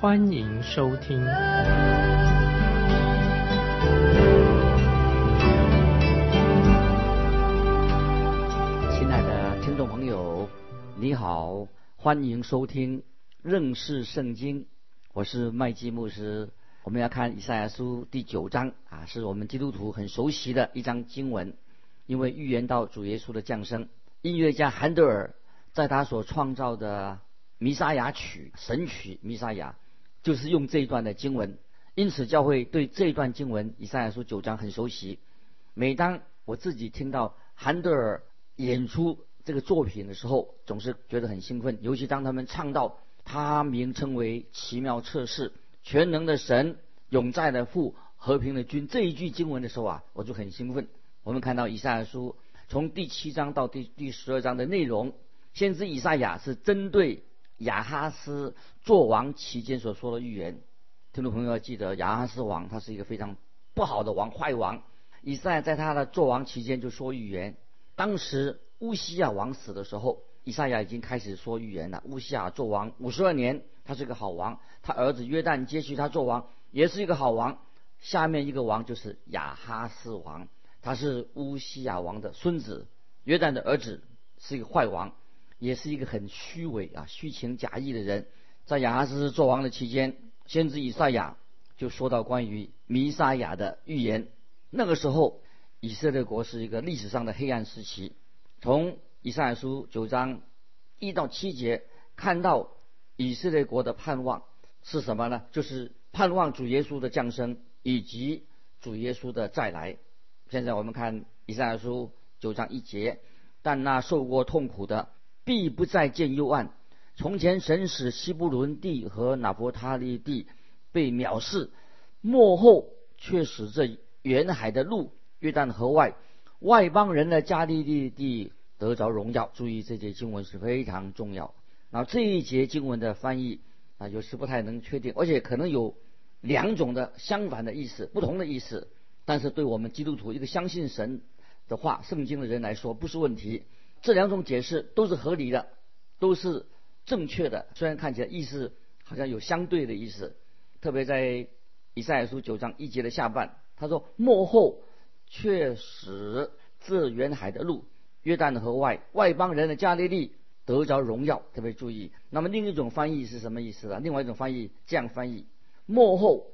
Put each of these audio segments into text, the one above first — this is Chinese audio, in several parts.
欢迎收听。亲爱的听众朋友，你好，欢迎收听认识圣经，我是麦基牧师。我们要看以赛亚书第九章啊，是我们基督徒很熟悉的一章经文。因为预言到主耶稣的降生，音乐家韩德尔在他所创造的弥撒亚曲神曲弥撒亚，就是用这一段的经文。因此，教会对这一段经文以赛亚书九章很熟悉。每当我自己听到韩德尔演出这个作品的时候，总是觉得很兴奋。尤其当他们唱到他名称为奇妙测试、全能的神、永在的父、和平的君这一句经文的时候啊，我就很兴奋。我们看到以赛亚书从第七章到第第十二章的内容，先知以赛亚是针对亚哈斯做王期间所说的预言。听众朋友要记得，亚哈斯王他是一个非常不好的王，坏王。以赛在他的做王期间就说预言。当时乌西亚王死的时候，以赛亚已经开始说预言了。乌西亚做王五十二年，他是个好王。他儿子约旦接续他做王，也是一个好王。下面一个王就是亚哈斯王。他是乌西亚王的孙子，约旦的儿子，是一个坏王，也是一个很虚伪啊、虚情假意的人。在亚哈斯做王的期间，先知以赛亚就说到关于弥撒亚的预言。那个时候，以色列国是一个历史上的黑暗时期。从以赛亚书九章一到七节，看到以色列国的盼望是什么呢？就是盼望主耶稣的降生以及主耶稣的再来。现在我们看以赛亚书九章一节，但那受过痛苦的必不再见幽暗。从前神使西布伦地和拿伯他利地被藐视，幕后却使这沿海的路约旦河外外邦人的加利利地得着荣耀。注意这节经文是非常重要。然后这一节经文的翻译啊，有时不太能确定，而且可能有两种的相反的意思，不同的意思。但是对我们基督徒一个相信神的话、圣经的人来说，不是问题。这两种解释都是合理的，都是正确的。虽然看起来意思好像有相对的意思，特别在以赛亚书九章一节的下半，他说：“幕后却使这远海的路、约旦河外外邦人的加利利得着荣耀。”特别注意。那么另一种翻译是什么意思呢？另外一种翻译这样翻译：“幕后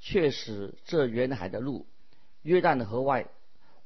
却使这远海的路。”约旦的河外，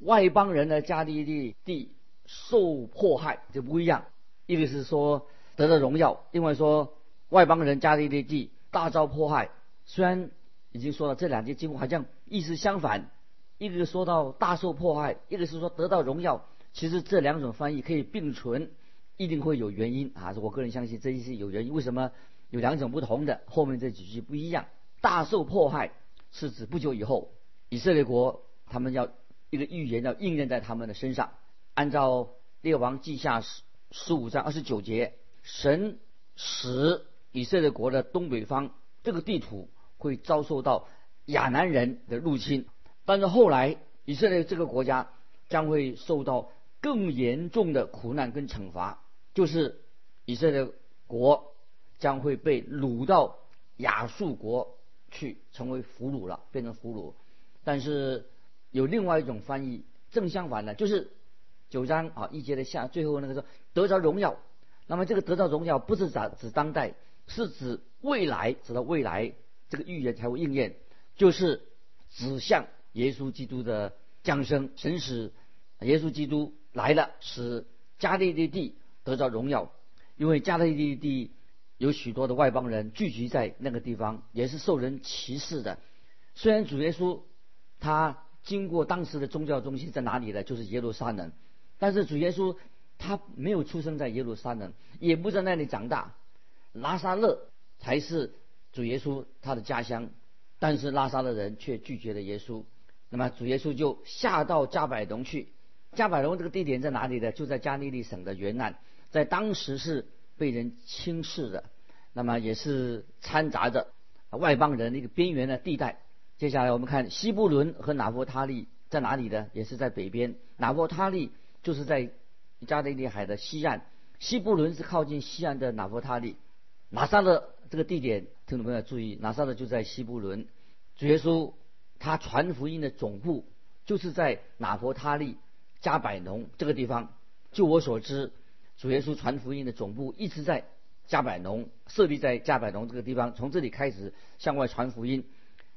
外邦人的加利利地受迫害就不一样。一个是说得到荣耀，另外说外邦人加利利地大遭迫害。虽然已经说了这两节经文好像意思相反，一个说到大受迫害，一个是说得到荣耀。其实这两种翻译可以并存，一定会有原因啊！我个人相信这一是有原因。为什么有两种不同的？后面这几句不一样。大受迫害是指不久以后以色列国。他们要一个预言要应验在他们的身上。按照列王记下十十五章二十九节，神使以色列国的东北方这个地图会遭受到亚南人的入侵，但是后来以色列这个国家将会受到更严重的苦难跟惩罚，就是以色列国将会被掳到亚述国去，成为俘虏了，变成俘虏。但是有另外一种翻译，正相反的，就是九章啊一节的下最后那个说得着荣耀。那么这个得着荣耀不是指指当代，是指未来，指到未来这个预言才会应验，就是指向耶稣基督的降生，神使耶稣基督来了，使加利利地得着荣耀。因为加利利地有许多的外邦人聚集在那个地方，也是受人歧视的。虽然主耶稣他。经过当时的宗教中心在哪里呢？就是耶路撒冷。但是主耶稣他没有出生在耶路撒冷，也不在那里长大。拉萨勒才是主耶稣他的家乡。但是拉萨的人却拒绝了耶稣。那么主耶稣就下到加百农去。加百农这个地点在哪里呢？就在加利利省的沿岸，在当时是被人轻视的，那么也是掺杂着外邦人的一个边缘的地带。接下来我们看西布伦和拿佛他利在哪里呢？也是在北边。拿佛他利就是在加利利海的西岸，西布伦是靠近西岸的拿佛他利。拿撒勒这个地点，听众朋友注意，拿撒勒就在西布伦。主耶稣他传福音的总部就是在拿佛他利加百农这个地方。就我所知，主耶稣传福音的总部一直在加百农，设立在加百农这个地方，从这里开始向外传福音。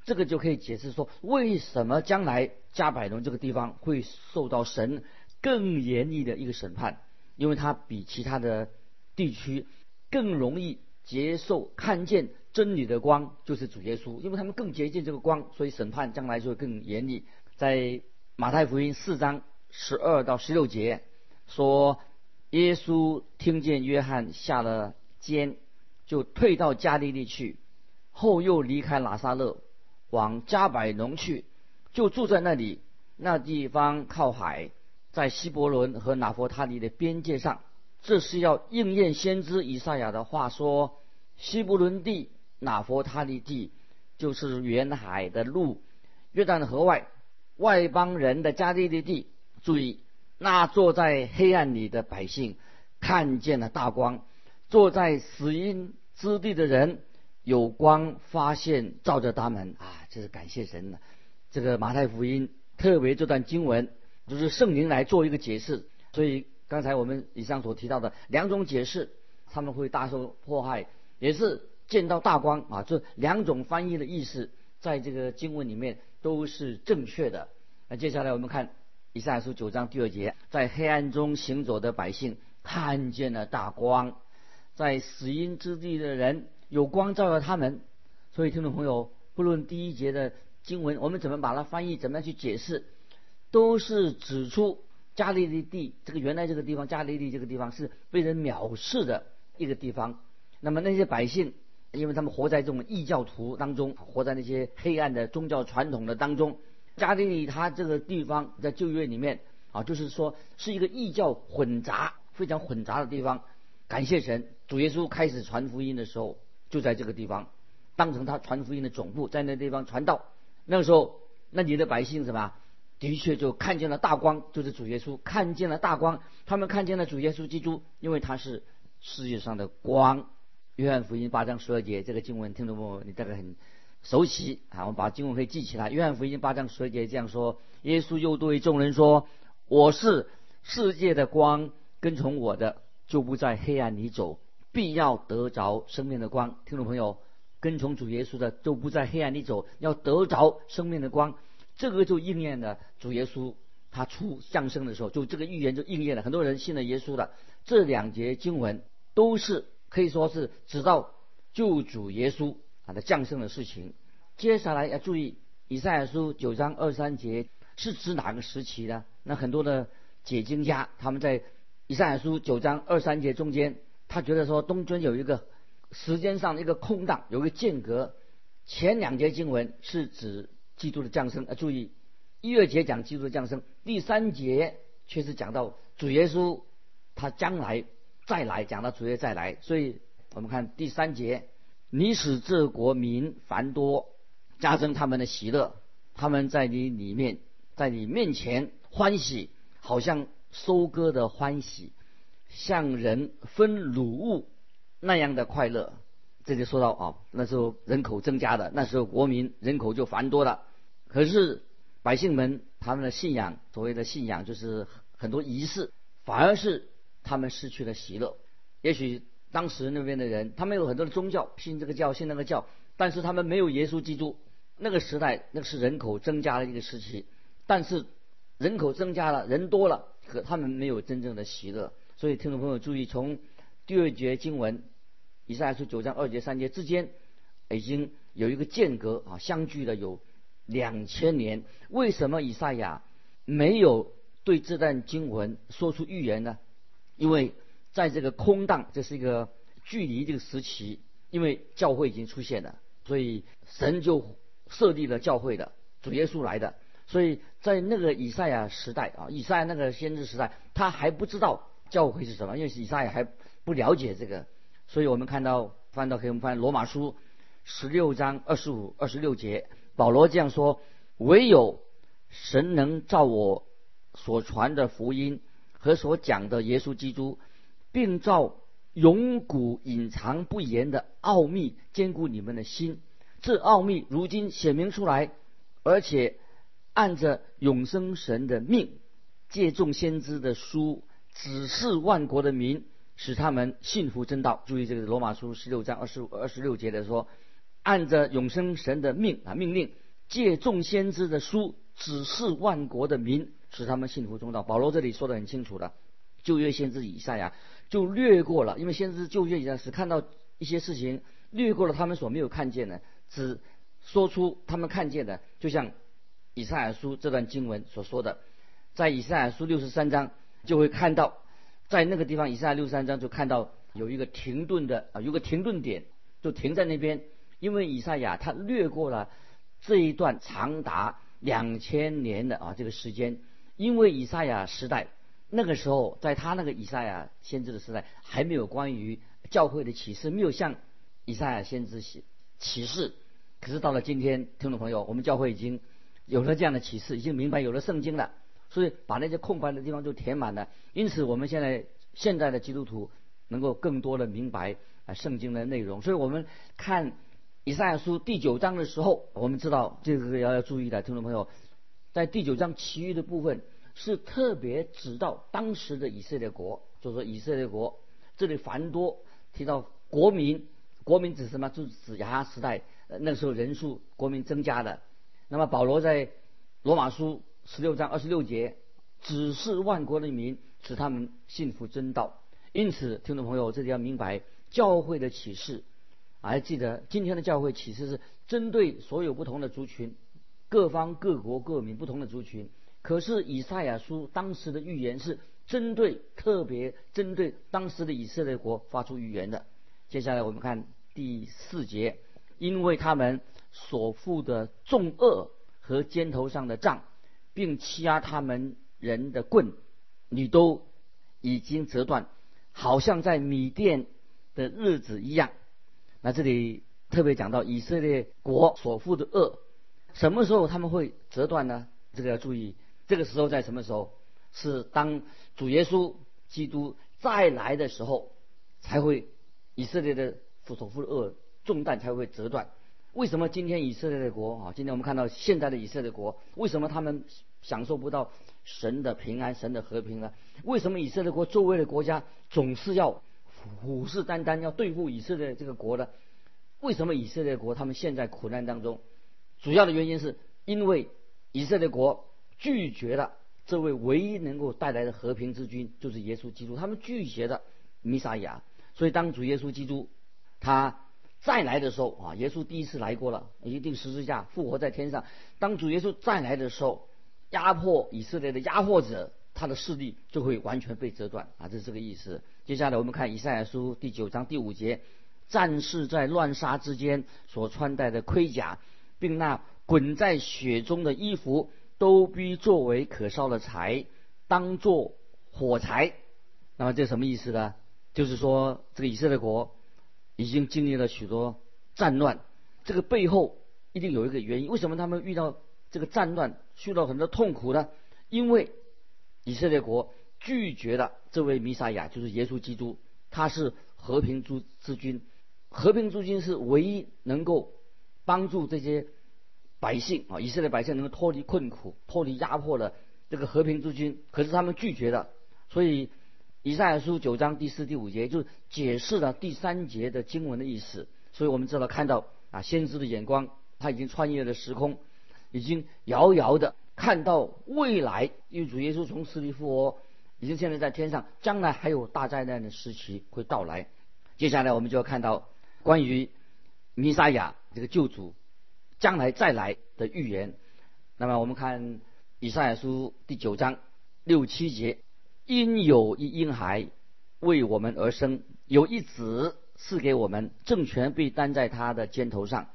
这个就可以解释说，为什么将来加百农这个地方会受到神更严厉的一个审判，因为它比其他的地区更容易接受看见真理的光，就是主耶稣，因为他们更接近这个光，所以审判将来就会更严厉。在马太福音四章十二到十六节说，耶稣听见约翰下了监，就退到加利利去，后又离开拿撒勒。往加百农去，就住在那里。那地方靠海，在希伯伦和拿佛他尼的边界上。这是要应验先知以赛亚的话说：希伯伦地、拿佛他尼地，就是远海的路，约旦河外外邦人的加利利地。注意，那坐在黑暗里的百姓看见了大光，坐在死荫之地的人。有光发现照着他们啊，这是感谢神的。这个马太福音特别这段经文，就是圣灵来做一个解释。所以刚才我们以上所提到的两种解释，他们会大受迫害，也是见到大光啊。这两种翻译的意思，在这个经文里面都是正确的。那接下来我们看以赛亚书九章第二节，在黑暗中行走的百姓看见了大光，在死荫之地的人。有光照着他们，所以听众朋友，不论第一节的经文，我们怎么把它翻译，怎么样去解释，都是指出加利利地这个原来这个地方，加利利这个地方是被人藐视的一个地方。那么那些百姓，因为他们活在这种异教徒当中，活在那些黑暗的宗教传统的当中，加利利他这个地方在旧约里面啊，就是说是一个异教混杂、非常混杂的地方。感谢神，主耶稣开始传福音的时候。就在这个地方，当成他传福音的总部，在那地方传道。那个时候，那里的百姓什么？的确就看见了大光，就是主耶稣，看见了大光。他们看见了主耶稣基督，因为他是世界上的光。约翰福音八章十二节，这个经文听众朋友你大概很熟悉啊，我们把经文可以记起来。约翰福音八章十二节这样说：耶稣又对众人说：“我是世界的光，跟从我的就不在黑暗里走。”必要得着生命的光，听众朋友，跟从主耶稣的就不在黑暗里走，要得着生命的光，这个就应验了主耶稣他出降生的时候，就这个预言就应验了。很多人信了耶稣的这两节经文都是可以说是指到救主耶稣他的降生的事情。接下来要注意，以赛亚书九章二三节是指哪个时期呢？那很多的解经家他们在以赛亚书九章二三节中间。他觉得说东尊有一个时间上的一个空档，有一个间隔。前两节经文是指基督的降生，啊，注意一二节讲基督的降生，第三节却是讲到主耶稣他将来再来，讲到主耶稣再来。所以我们看第三节，你使这国民繁多，加增他们的喜乐，他们在你里面，在你面前欢喜，好像收割的欢喜。像人分乳物那样的快乐，这就说到啊，那时候人口增加的，那时候国民人口就繁多了。可是百姓们他们的信仰，所谓的信仰就是很多仪式，反而是他们失去了喜乐。也许当时那边的人，他们有很多的宗教，信这个教，信那个教，但是他们没有耶稣基督。那个时代，那是人口增加的一个时期，但是人口增加了，人多了，可他们没有真正的喜乐。所以，听众朋友注意，从第二节经文以赛亚书九章二节三节之间，已经有一个间隔啊，相距的有两千年。为什么以赛亚没有对这段经文说出预言呢？因为在这个空档，这是一个距离这个时期，因为教会已经出现了，所以神就设立了教会的，主耶稣来的。所以在那个以赛亚时代啊，以赛亚那个先知时代，他还不知道教会是什么，因为以赛亚还不了解这个。所以我们看到翻到可以翻罗马书十六章二十五、二十六节，保罗这样说：唯有神能照我所传的福音和所讲的耶稣基督，并照永古隐藏不言的奥秘坚固你们的心。这奥秘如今显明出来，而且。按着永生神的命，借众先知的书，指示万国的民，使他们信服真道。注意这个罗马书十六章二十五、二十六节的说，按着永生神的命啊命令，借众先知的书，指示万国的民，使他们信服中道。保罗这里说的很清楚了，旧约先知以赛亚就略过了，因为先知旧约以赛是看到一些事情，略过了他们所没有看见的，只说出他们看见的，就像。以赛亚书这段经文所说的，在以赛亚书六十三章就会看到，在那个地方，以赛亚六十三章就看到有一个停顿的啊，有个停顿点，就停在那边，因为以赛亚他略过了这一段长达两千年的啊这个时间，因为以赛亚时代那个时候，在他那个以赛亚先知的时代，还没有关于教会的启示，没有像以赛亚先知启启示，可是到了今天，听众朋友，我们教会已经。有了这样的启示，已经明白有了圣经了，所以把那些空白的地方就填满了。因此，我们现在现在的基督徒能够更多的明白啊圣经的内容。所以我们看以赛亚书第九章的时候，我们知道这个要要注意的，听众朋友，在第九章其余的部分是特别指到当时的以色列国，就说以色列国这里繁多提到国民，国民指什么？就是指亚哈时代那时候人数国民增加的。那么保罗在罗马书十六章二十六节指示万国的民，使他们信服真道。因此，听众朋友，这里要明白教会的启示。还记得今天的教会其实是针对所有不同的族群、各方各国各民不同的族群。可是以赛亚书当时的预言是针对特别针对当时的以色列国发出预言的。接下来我们看第四节，因为他们。所负的重恶和肩头上的杖，并欺压他们人的棍，你都已经折断，好像在米甸的日子一样。那这里特别讲到以色列国所负的恶，什么时候他们会折断呢？这个要注意，这个时候在什么时候？是当主耶稣基督再来的时候，才会以色列的所负的恶重担才会折断。为什么今天以色列的国啊？今天我们看到现在的以色列国，为什么他们享受不到神的平安、神的和平呢？为什么以色列国周围的国家总是要虎视眈眈要对付以色列这个国呢？为什么以色列国他们现在苦难当中？主要的原因是因为以色列国拒绝了这位唯一能够带来的和平之君，就是耶稣基督。他们拒绝了弥撒亚，所以当主耶稣基督他。再来的时候啊，耶稣第一次来过了，一定十字架复活在天上。当主耶稣再来的时候，压迫以色列的压迫者，他的势力就会完全被折断啊，这是这个意思。接下来我们看以赛亚书第九章第五节：战士在乱杀之间所穿戴的盔甲，并那滚在雪中的衣服，都必作为可烧的柴，当做火柴。那么这什么意思呢？就是说这个以色列国。已经经历了许多战乱，这个背后一定有一个原因。为什么他们遇到这个战乱，受到很多痛苦呢？因为以色列国拒绝了这位弥赛亚，就是耶稣基督，他是和平之之君，和平之君是唯一能够帮助这些百姓啊，以色列百姓能够脱离困苦、脱离压迫的这个和平之君。可是他们拒绝了，所以。以赛亚书九章第四、第五节就解释了第三节的经文的意思，所以我们知道看到啊，先知的眼光他已经穿越了时空，已经遥遥的看到未来，因为主耶稣从死里复活，已经现在在天上，将来还有大灾难的时期会到来。接下来我们就要看到关于弥撒亚这个救主将来再来的预言。那么我们看以赛亚书第九章六七节。因有一婴孩为我们而生，有一子赐给我们，政权被担在他的肩头上，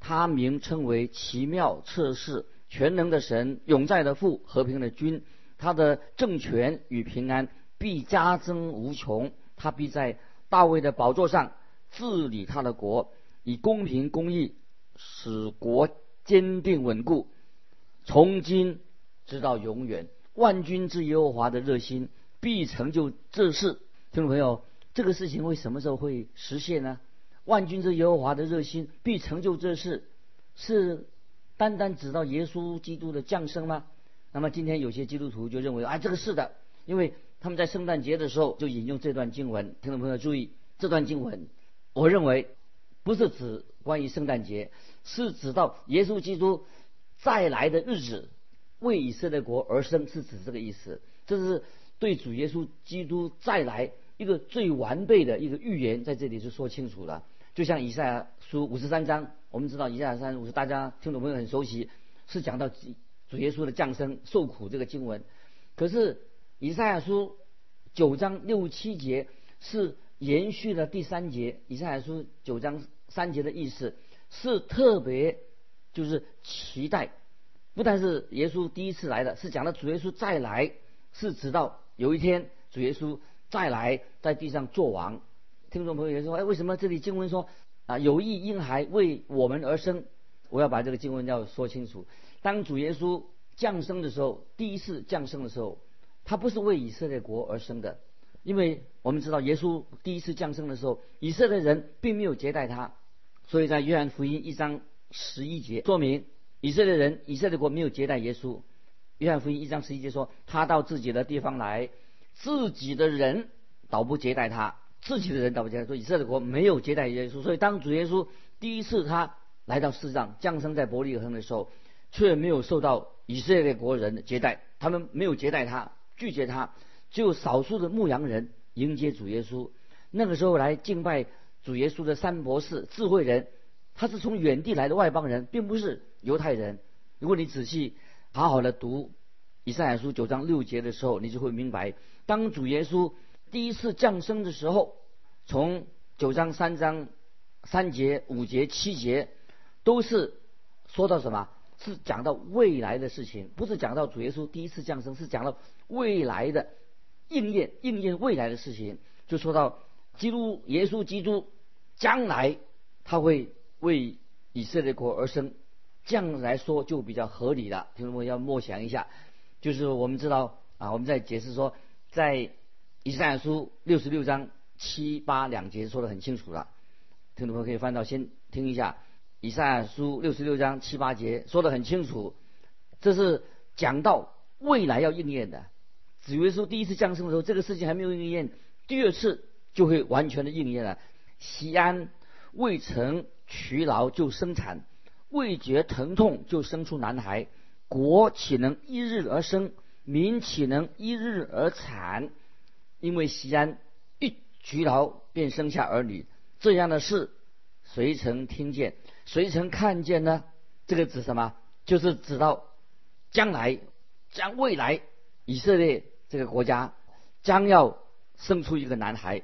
他名称为奇妙测试全能的神，永在的父，和平的君。他的政权与平安必加增无穷。他必在大卫的宝座上治理他的国，以公平公义使国坚定稳固，从今直到永远。万军之耶和华的热心必成就这事。听众朋友，这个事情会什么时候会实现呢？万军之耶和华的热心必成就这事，是单单指到耶稣基督的降生吗？那么今天有些基督徒就认为啊，这个是的，因为他们在圣诞节的时候就引用这段经文。听众朋友注意，这段经文，我认为不是指关于圣诞节，是指到耶稣基督再来的日子，为以色列国而生，是指这个意思。这是对主耶稣基督再来一个最完备的一个预言，在这里就说清楚了。就像以赛亚书五十三章，我们知道以赛亚三五十，大家听众朋友很熟悉，是讲到。主耶稣的降生、受苦这个经文，可是以赛亚书九章六七节是延续了第三节。以赛亚书九章三节的意思是特别就是期待，不但是耶稣第一次来的，是讲到主耶稣再来，是直到有一天主耶稣再来在地上做王。听众朋友也说：“哎，为什么这里经文说啊有意婴孩为我们而生？”我要把这个经文要说清楚。当主耶稣降生的时候，第一次降生的时候，他不是为以色列国而生的，因为我们知道耶稣第一次降生的时候，以色列人并没有接待他，所以在约翰福音一章十一节说明以色列人以色列国没有接待耶稣。约翰福音一章十一节说，他到自己的地方来，自己的人倒不接待他，自己的人倒不接待，说以色列国没有接待耶稣。所以当主耶稣第一次他来到世上降生在伯利恒的时候。却没有受到以色列国人的接待，他们没有接待他，拒绝他，只有少数的牧羊人迎接主耶稣。那个时候来敬拜主耶稣的三博士智慧人，他是从远地来的外邦人，并不是犹太人。如果你仔细好好的读以赛亚书九章六节的时候，你就会明白，当主耶稣第一次降生的时候，从九章三章三节五节七节都是说到什么？是讲到未来的事情，不是讲到主耶稣第一次降生，是讲到未来的应验，应验未来的事情。就说到基督耶稣基督将来他会为以色列国而生，这样来说就比较合理了。听众们要默想一下，就是我们知道啊，我们在解释说，在以赛亚书六十六章七八两节说的很清楚了，听众朋友可以翻到先听一下。以赛亚书六十六章七八节说的很清楚，这是讲到未来要应验的。子耶稣第一次降生的时候，这个事情还没有应验，第二次就会完全的应验了。西安未曾劬劳就生产，未觉疼痛就生出男孩，国岂能一日而生？民岂能一日而产？因为西安一举劳便生下儿女，这样的事谁曾听见？谁曾看见呢？这个指什么？就是指到将来，将未来以色列这个国家将要生出一个男孩，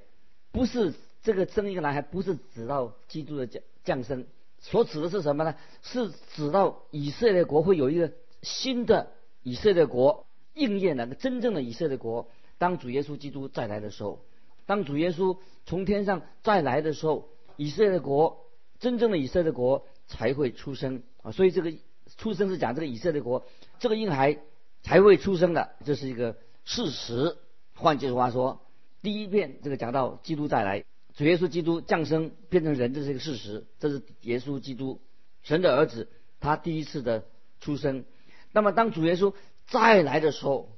不是这个生一个男孩，不是指到基督的降降生，所指的是什么呢？是指到以色列国会有一个新的以色列国应验了，真正的以色列国。当主耶稣基督再来的时候，当主耶稣从天上再来的时候，以色列国。真正的以色列国才会出生啊，所以这个出生是讲这个以色列国这个婴孩才会出生的，这是一个事实。换句话说，第一遍这个讲到基督再来，主耶稣基督降生变成人，这是一个事实，这是耶稣基督神的儿子他第一次的出生。那么当主耶稣再来的时候，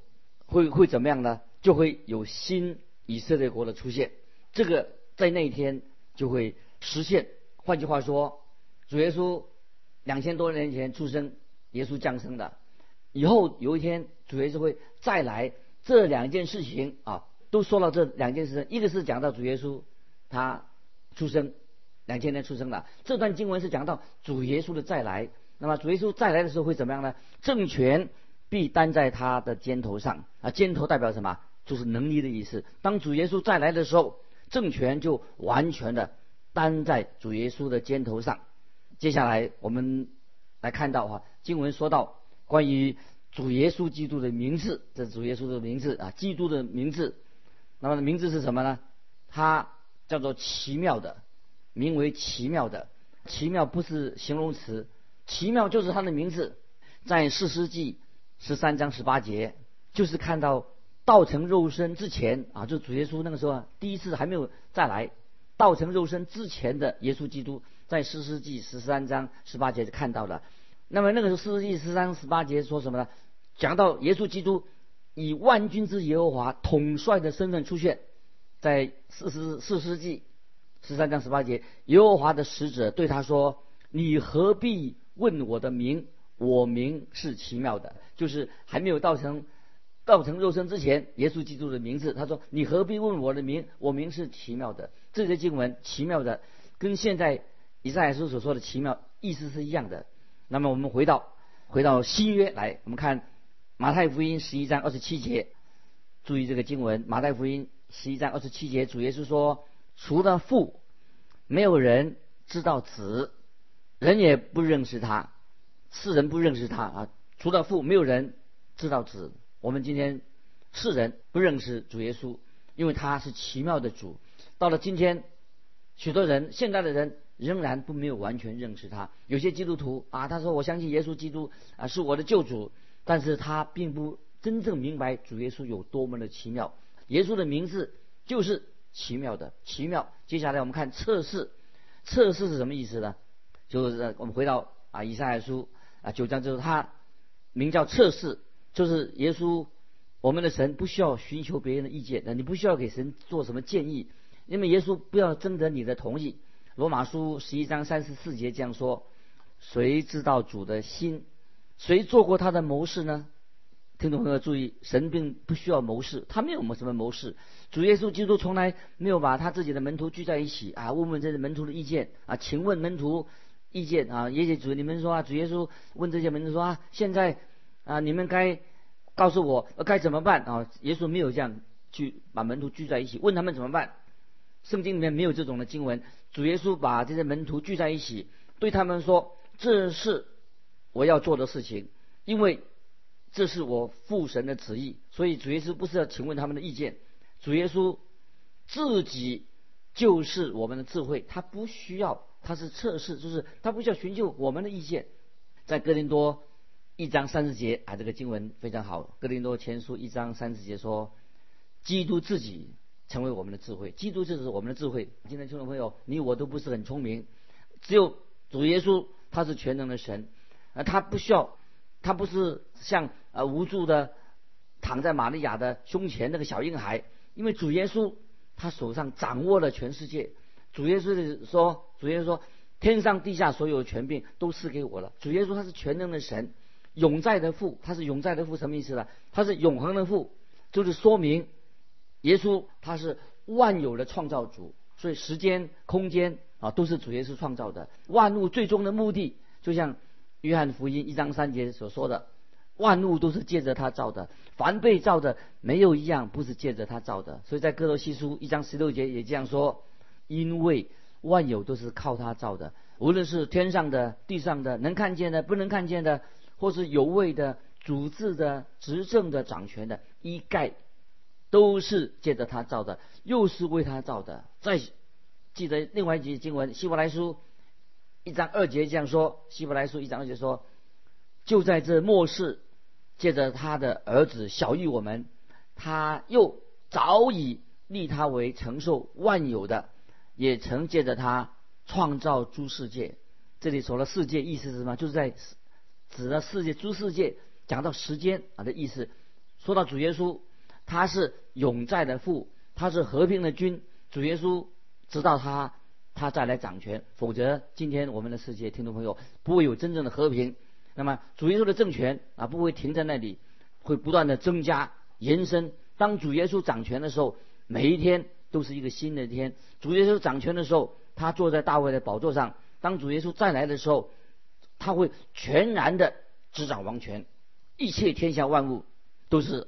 会会怎么样呢？就会有新以色列国的出现，这个在那一天就会实现。换句话说，主耶稣两千多年前出生，耶稣降生的，以后有一天主耶稣会再来，这两件事情啊，都说到这两件事情。一个是讲到主耶稣他出生两千年出生的，这段经文是讲到主耶稣的再来。那么主耶稣再来的时候会怎么样呢？政权必担在他的肩头上啊，肩头代表什么？就是能力的意思。当主耶稣再来的时候，政权就完全的。担在主耶稣的肩头上，接下来我们来看到哈，经文说到关于主耶稣基督的名字，这是主耶稣的名字啊，基督的名字。那么名字是什么呢？它叫做奇妙的，名为奇妙的。奇妙不是形容词，奇妙就是他的名字。在四世纪十三章十八节，就是看到道成肉身之前啊，就主耶稣那个时候第一次还没有再来，道成肉身之前的耶稣基督，在四世纪十三章十八节就看到了。那么那个时候四世纪十三十八节说什么呢？讲到耶稣基督以万军之耶和华统帅的身份出现，在四十四世纪十三章十八节，耶和华的使者对他说：“你何必问我的名？我名是奇妙的。”就是还没有道成道成肉身之前，耶稣基督的名字。他说：“你何必问我的名？我名是奇妙的。”这些经文奇妙的，跟现在以赛亚书所说的奇妙意思是一样的。那么我们回到回到新约来，我们看马太福音十一章二十七节，注意这个经文，马太福音十一章二十七节，主耶稣说。除了父，没有人知道子，人也不认识他，世人不认识他啊。除了父，没有人知道子。我们今天世人不认识主耶稣，因为他是奇妙的主。到了今天，许多人现在的人仍然不没有完全认识他。有些基督徒啊，他说我相信耶稣基督啊是我的救主，但是他并不真正明白主耶稣有多么的奇妙。耶稣的名字就是。奇妙的奇妙，接下来我们看测试，测试是什么意思呢？就是我们回到啊以赛亚书啊九章之后，他名叫测试，就是耶稣我们的神不需要寻求别人的意见，那你不需要给神做什么建议，因为耶稣不要征得你的同意。罗马书十一章三十四节这样说：谁知道主的心？谁做过他的谋士呢？听众朋友注意，神并不需要谋士，他没有什么谋士。主耶稣基督从来没有把他自己的门徒聚在一起啊，问问这些门徒的意见啊，请问门徒意见啊，也许主你们说啊，主耶稣问这些门徒说啊，现在啊你们该告诉我该怎么办啊？耶稣没有这样去把门徒聚在一起，问他们怎么办？圣经里面没有这种的经文。主耶稣把这些门徒聚在一起，对他们说：“这是我要做的事情，因为。”这是我父神的旨意，所以主耶稣不是要请问他们的意见，主耶稣自己就是我们的智慧，他不需要，他是测试，就是他不需要寻求我们的意见。在哥林多一章三十节啊，这个经文非常好。哥林多前书一章三十节说，基督自己成为我们的智慧，基督就是我们的智慧。今天听众朋友，你我都不是很聪明，只有主耶稣他是全能的神，啊，他不需要。他不是像呃无助的躺在玛利亚的胸前那个小婴孩，因为主耶稣他手上掌握了全世界。主耶稣说，主耶稣说，天上地下所有权柄都赐给我了。主耶稣他是全能的神，永在的父，他是永在的父，什么意思呢？他是永恒的父，就是说明耶稣他是万有的创造主，所以时间、空间啊都是主耶稣创造的。万物最终的目的，就像。约翰福音一章三节所说的，万物都是借着他造的，凡被造的没有一样不是借着他造的。所以在哥罗西书一章十六节也这样说：因为万有都是靠他造的，无论是天上的、地上的、能看见的、不能看见的，或是有位的、主治的、执政的、掌权的，一概都是借着他造的，又是为他造的。再记得另外一节经文，希伯来书。一章二节这样说，《希伯来书》一章二节说：“就在这末世，借着他的儿子小于我们，他又早已立他为承受万有的，也曾借着他创造诸世界。”这里说了世界，意思是什么？就是在指的世界诸世界，讲到时间啊的意思。说到主耶稣，他是永在的父，他是和平的君。主耶稣知道他。他再来掌权，否则今天我们的世界，听众朋友不会有真正的和平。那么主耶稣的政权啊，不会停在那里，会不断的增加、延伸。当主耶稣掌权的时候，每一天都是一个新的天。主耶稣掌权的时候，他坐在大卫的宝座上。当主耶稣再来的时候，他会全然的执掌王权，一切天下万物都是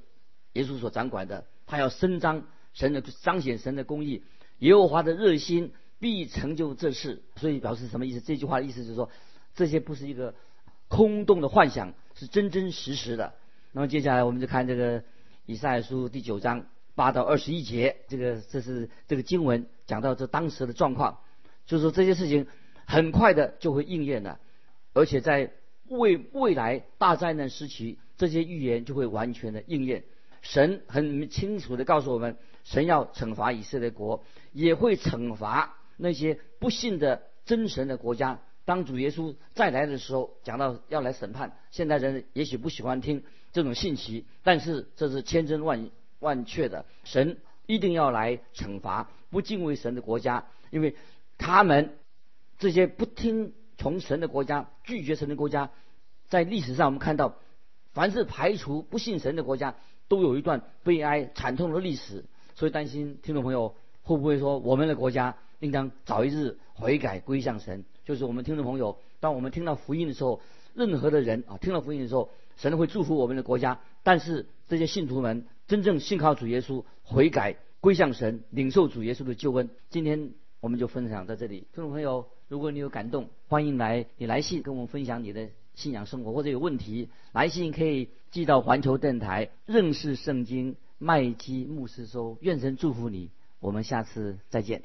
耶稣所掌管的。他要伸张神的彰显神的公义，耶和华的热心。必成就这事。所以表示什么意思？这句话的意思就是说，这些不是一个空洞的幻想，是真真实实的。那么接下来我们就看这个以赛亚书第九章八到二十一节，这个这是这个经文讲到这当时的状况，就是说这些事情很快的就会应验了，而且在未未来大灾难时期，这些预言就会完全的应验。神很清楚的告诉我们，神要惩罚以色列国，也会惩罚那些不信的真神的国家。当主耶稣再来的时候，讲到要来审判，现代人也许不喜欢听。这种信息，但是这是千真万万确的，神一定要来惩罚不敬畏神的国家，因为他们这些不听从神的国家、拒绝神的国家，在历史上我们看到，凡是排除不信神的国家，都有一段悲哀惨痛的历史。所以担心听众朋友会不会说，我们的国家应当早一日悔改归向神？就是我们听众朋友，当我们听到福音的时候，任何的人啊，听到福音的时候。神会祝福我们的国家，但是这些信徒们真正信靠主耶稣，悔改归向神，领受主耶稣的救恩。今天我们就分享在这里，听众朋友，如果你有感动，欢迎来你来信跟我们分享你的信仰生活或者有问题，来信可以寄到环球电台认识圣经麦基牧师收。愿神祝福你，我们下次再见。